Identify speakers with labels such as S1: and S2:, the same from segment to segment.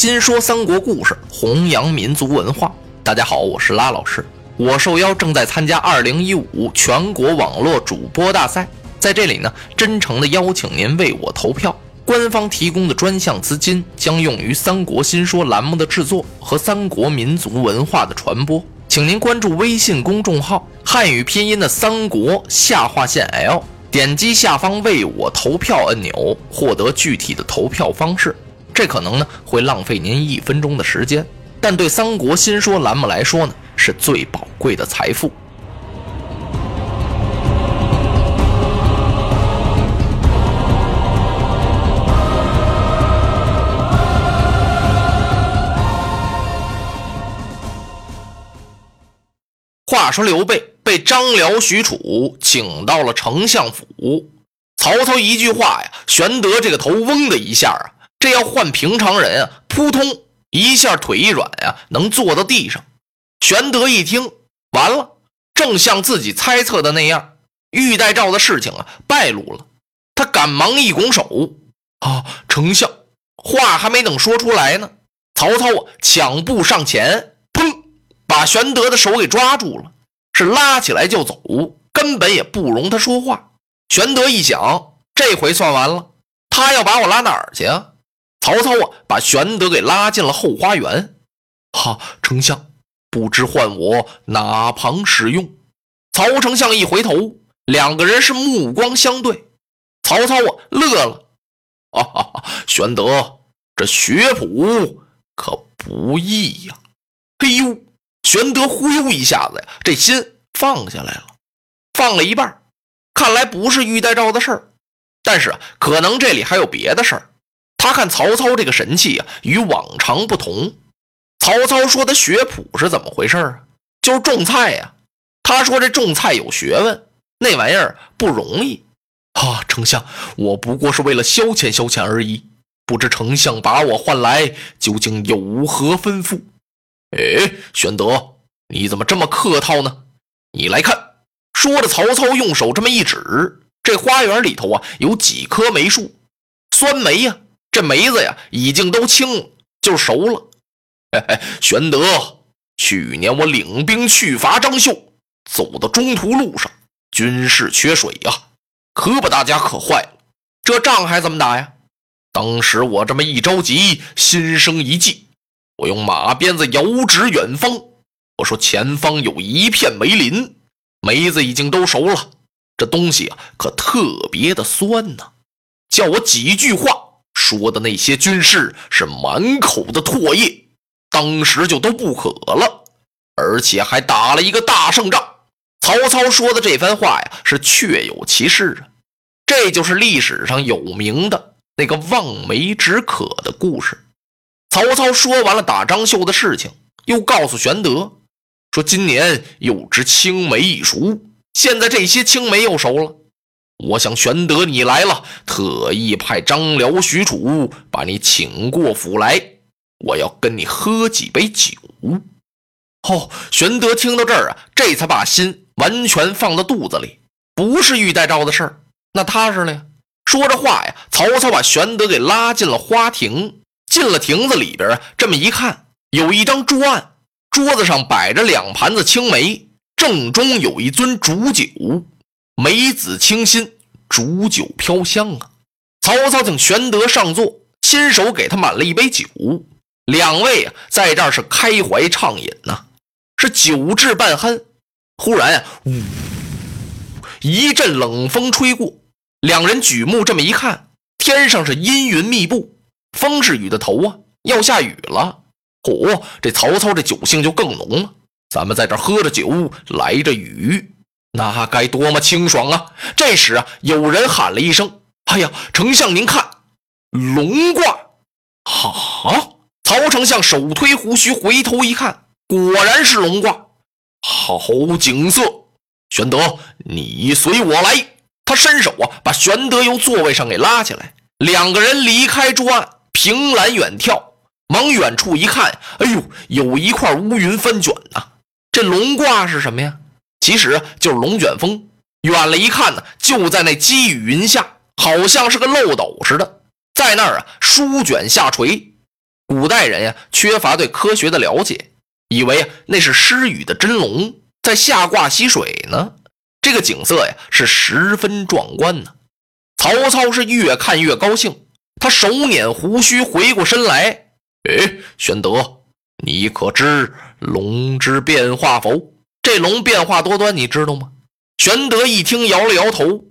S1: 新说三国故事，弘扬民族文化。大家好，我是拉老师。我受邀正在参加2015全国网络主播大赛，在这里呢，真诚的邀请您为我投票。官方提供的专项资金将用于《三国新说》栏目的制作和三国民族文化的传播。请您关注微信公众号“汉语拼音的三国下划线 L”，点击下方为我投票按钮，获得具体的投票方式。这可能呢会浪费您一分钟的时间，但对《三国新说》栏目来说呢是最宝贵的财富。话说刘备被张辽、许褚请到了丞相府，曹操一句话呀，玄德这个头嗡的一下啊，这要换平常人啊，扑通一下腿一软呀，能坐到地上。玄德一听，完了，正像自己猜测的那样，玉带诏的事情啊败露了。他赶忙一拱手，啊，丞相，话还没等说出来呢，曹操啊抢步上前。砰把玄德的手给抓住了，是拉起来就走，根本也不容他说话。玄德一想，这回算完了，他要把我拉哪儿去啊？曹操啊，把玄德给拉进了后花园。哈，丞相，不知唤我哪旁使用？曹丞相一回头，两个人是目光相对。曹操啊，乐了。哈哈，玄德，这学谱可不易呀。嘿呦！玄德忽悠一下子呀，这心放下来了，放了一半，看来不是玉带诏的事儿，但是可能这里还有别的事儿。他看曹操这个神气啊，与往常不同。曹操说的学谱是怎么回事啊？就是种菜呀。他说这种菜有学问，那玩意儿不容易。啊，丞相，我不过是为了消遣消遣而已，不知丞相把我唤来，究竟有何吩咐？哎，玄德，你怎么这么客套呢？你来看，说着，曹操用手这么一指，这花园里头啊，有几棵梅树，酸梅呀，这梅子呀，已经都青了，就熟了。嘿嘿，玄德，去年我领兵去伐张绣，走到中途路上，军事缺水呀，可把大家渴坏了。这仗还怎么打呀？当时我这么一着急，心生一计。我用马鞭子遥指远方，我说前方有一片梅林，梅子已经都熟了。这东西啊，可特别的酸呢。叫我几句话，说的那些军士是满口的唾液，当时就都不渴了，而且还打了一个大胜仗。曹操说的这番话呀，是确有其事啊。这就是历史上有名的那个望梅止渴的故事。曹操说完了打张绣的事情，又告诉玄德说：“今年又知青梅已熟，现在这些青梅又熟了。我想玄德你来了，特意派张辽、许褚把你请过府来，我要跟你喝几杯酒。”哦，玄德听到这儿啊，这才把心完全放到肚子里。不是玉带诏的事儿，那踏实了呀。说着话呀，曹操把玄德给拉进了花亭。进了亭子里边啊，这么一看，有一张桌案，桌子上摆着两盘子青梅，正中有一樽煮酒，梅子清新，煮酒飘香啊。曹操请玄德上座，亲手给他满了一杯酒。两位啊，在这儿是开怀畅饮呐，是酒至半酣。忽然啊，呜，一阵冷风吹过，两人举目这么一看，天上是阴云密布。风是雨的头啊，要下雨了。嚯，这曹操这酒性就更浓了。咱们在这喝着酒，来着雨，那该多么清爽啊！这时啊，有人喊了一声：“哎呀，丞相您看，龙卦！”哈！曹丞相手推胡须，回头一看，果然是龙卦。好景色，玄德，你随我来。他伸手啊，把玄德由座位上给拉起来，两个人离开桌案。凭栏远眺，往远处一看，哎呦，有一块乌云翻卷呐！这龙卦是什么呀？其实就是龙卷风。远了一看呢，就在那积雨云下，好像是个漏斗似的，在那儿啊，舒卷下垂。古代人呀，缺乏对科学的了解，以为那是施雨的真龙在下挂溪水呢。这个景色呀，是十分壮观呢。曹操是越看越高兴，他手捻胡须，回过身来：“哎，玄德，你可知龙之变化否？这龙变化多端，你知道吗？”玄德一听，摇了摇头：“，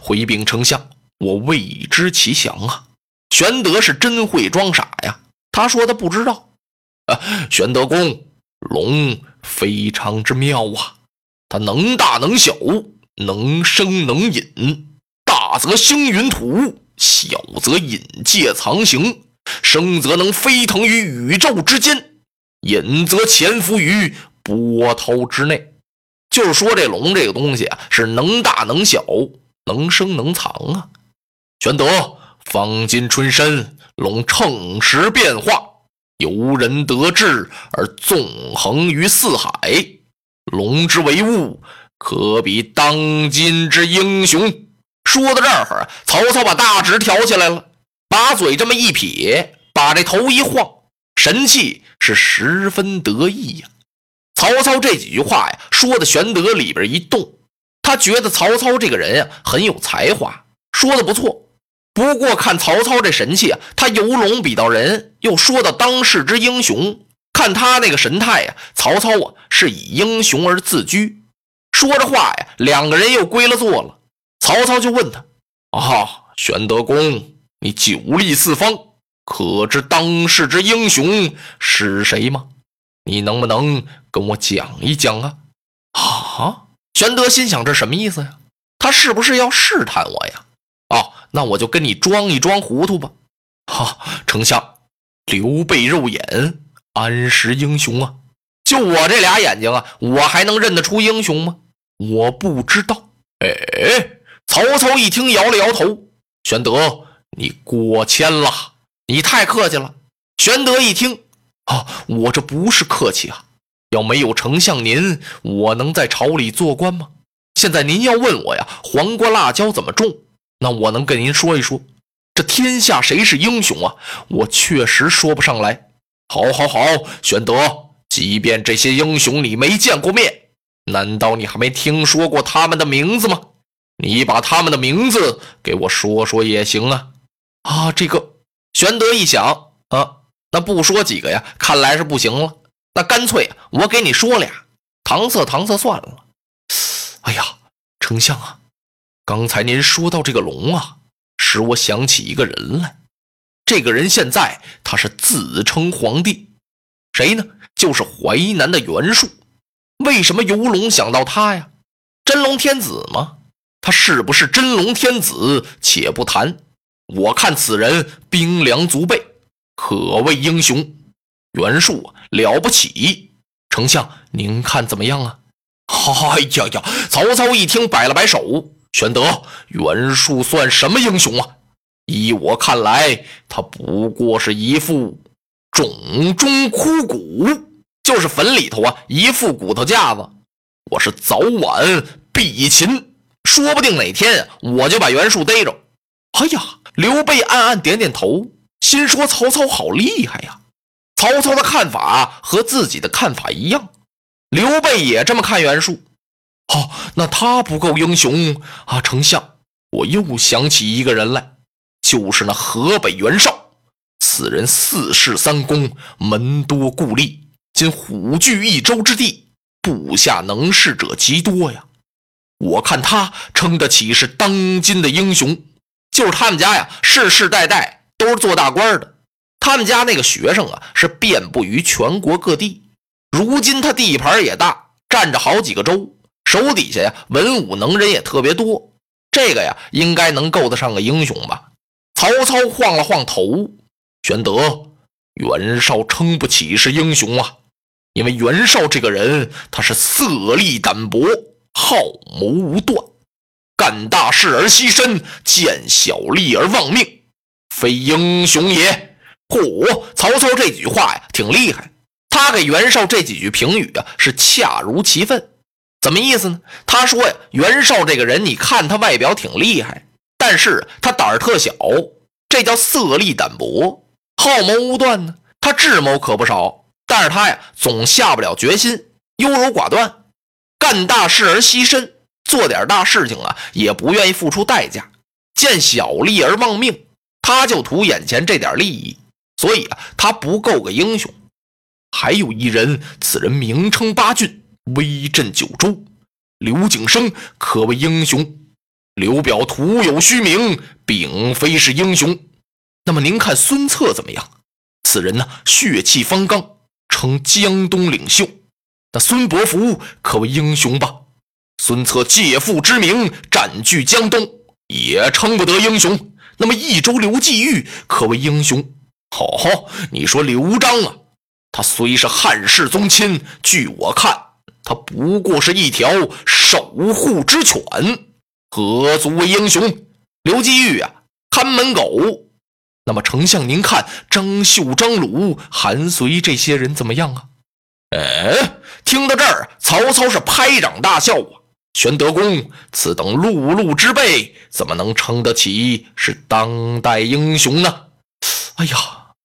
S1: 回禀丞相，我未知其详啊。”玄德是真会装傻呀，他说他不知道。啊，玄德公，龙非常之妙啊，它能大能小，能生能隐。大则星云吐雾，小则隐介藏形，生则能飞腾于宇宙之间，隐则潜伏于波涛之内。就是说，这龙这个东西啊，是能大能小，能生能藏啊。玄德，方今春深，龙乘时变化，由人得志而纵横于四海，龙之为物，可比当今之英雄。说到这儿，曹操把大指挑起来了，把嘴这么一撇，把这头一晃，神气是十分得意呀。曹操这几句话呀，说的玄德里边一动，他觉得曹操这个人呀很有才华，说的不错。不过看曹操这神气啊，他游龙比到人，又说到当世之英雄，看他那个神态呀，曹操啊是以英雄而自居。说着话呀，两个人又归了座了。曹操就问他：“啊，玄德公，你久立四方，可知当世之英雄是谁吗？你能不能跟我讲一讲啊？”啊，玄德心想：这什么意思呀？他是不是要试探我呀？哦，那我就跟你装一装糊涂吧。哈，丞相，刘备肉眼，安识英雄啊？就我这俩眼睛啊，我还能认得出英雄吗？我不知道。哎。曹操一听，摇了摇头：“玄德，你过谦了，你太客气了。”玄德一听：“啊，我这不是客气啊！要没有丞相您，我能在朝里做官吗？现在您要问我呀，黄瓜辣椒怎么种？那我能跟您说一说，这天下谁是英雄啊？我确实说不上来。好，好，好，玄德，即便这些英雄你没见过面，难道你还没听说过他们的名字吗？”你把他们的名字给我说说也行啊！啊，这个玄德一想啊，那不说几个呀，看来是不行了。那干脆我给你说俩，搪塞搪塞算了。哎呀，丞相啊，刚才您说到这个龙啊，使我想起一个人来。这个人现在他是自称皇帝，谁呢？就是淮南的袁术。为什么游龙想到他呀？真龙天子吗？他是不是真龙天子，且不谈。我看此人兵粮足备，可谓英雄。袁术了不起，丞相您看怎么样啊？哎呀呀！曹操一听，摆了摆手：“玄德，袁术算什么英雄啊？依我看来，他不过是一副冢中枯骨，就是坟里头啊一副骨头架子。我是早晚必擒。”说不定哪天我就把袁术逮着。哎呀，刘备暗暗点点头，心说曹操好厉害呀。曹操的看法和自己的看法一样，刘备也这么看袁术。哦，那他不够英雄啊！丞相，我又想起一个人来，就是那河北袁绍。此人四世三公，门多故吏，今虎踞一州之地，部下能事者极多呀。我看他称得起是当今的英雄，就是他们家呀，世世代代都是做大官的。他们家那个学生啊，是遍布于全国各地。如今他地盘也大，占着好几个州，手底下呀文武能人也特别多。这个呀，应该能够得上个英雄吧？曹操晃了晃头，玄德，袁绍称不起是英雄啊，因为袁绍这个人他是色厉胆薄。好谋无断，干大事而牺牲，见小利而忘命，非英雄也。嚯！曹操这几句话呀，挺厉害。他给袁绍这几句评语啊，是恰如其分。怎么意思呢？他说呀，袁绍这个人，你看他外表挺厉害，但是他胆儿特小，这叫色厉胆薄。好谋无断呢。他智谋可不少，但是他呀总下不了决心，优柔寡断，干大事而牺牲，做点大事情啊也不愿意付出代价，见小利而忘命，他就图眼前这点利益，所以啊他不够个英雄。还有一人，此人名称八郡，威震九州，刘景升可谓英雄。刘表徒有虚名，并非是英雄。那么您看孙策怎么样？此人呢，血气方刚，称江东领袖。那孙伯符可谓英雄吧？孙策借父之名占据江东，也称不得英雄。那么益州刘季玉可谓英雄。好，你说刘璋啊，他虽是汉室宗亲，据我看，他不过是一条守护之犬。何足为英雄？刘季玉啊，看门狗。那么丞相，您看张绣、张鲁、韩遂这些人怎么样啊？哎，听到这儿，曹操是拍掌大笑啊！玄德公，此等碌碌之辈，怎么能称得起是当代英雄呢？哎呀，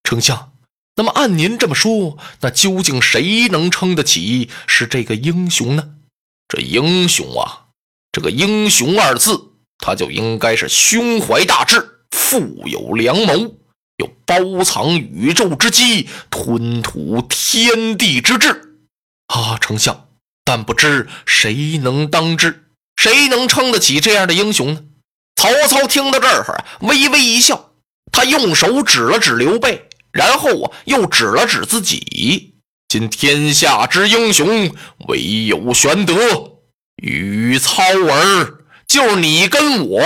S1: 丞相，那么按您这么说，那究竟谁能称得起是这个英雄呢？这英雄啊！这个英雄二字，他就应该是胸怀大志、富有良谋，有包藏宇宙之机、吞吐天地之志啊！丞相，但不知谁能当之，谁能撑得起这样的英雄呢？曹操听到这儿，微微一笑，他用手指了指刘备，然后啊，又指了指自己：今天下之英雄，唯有玄德。于操儿，就是你跟我。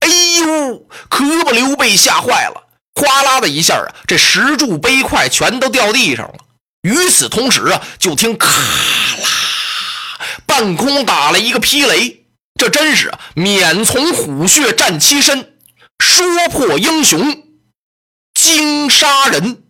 S1: 哎呦，可把刘备吓坏了，哗啦的一下啊，这石柱碑块全都掉地上了。与此同时啊，就听咔啦，半空打了一个霹雷。这真是免从虎穴战七身，说破英雄惊杀人。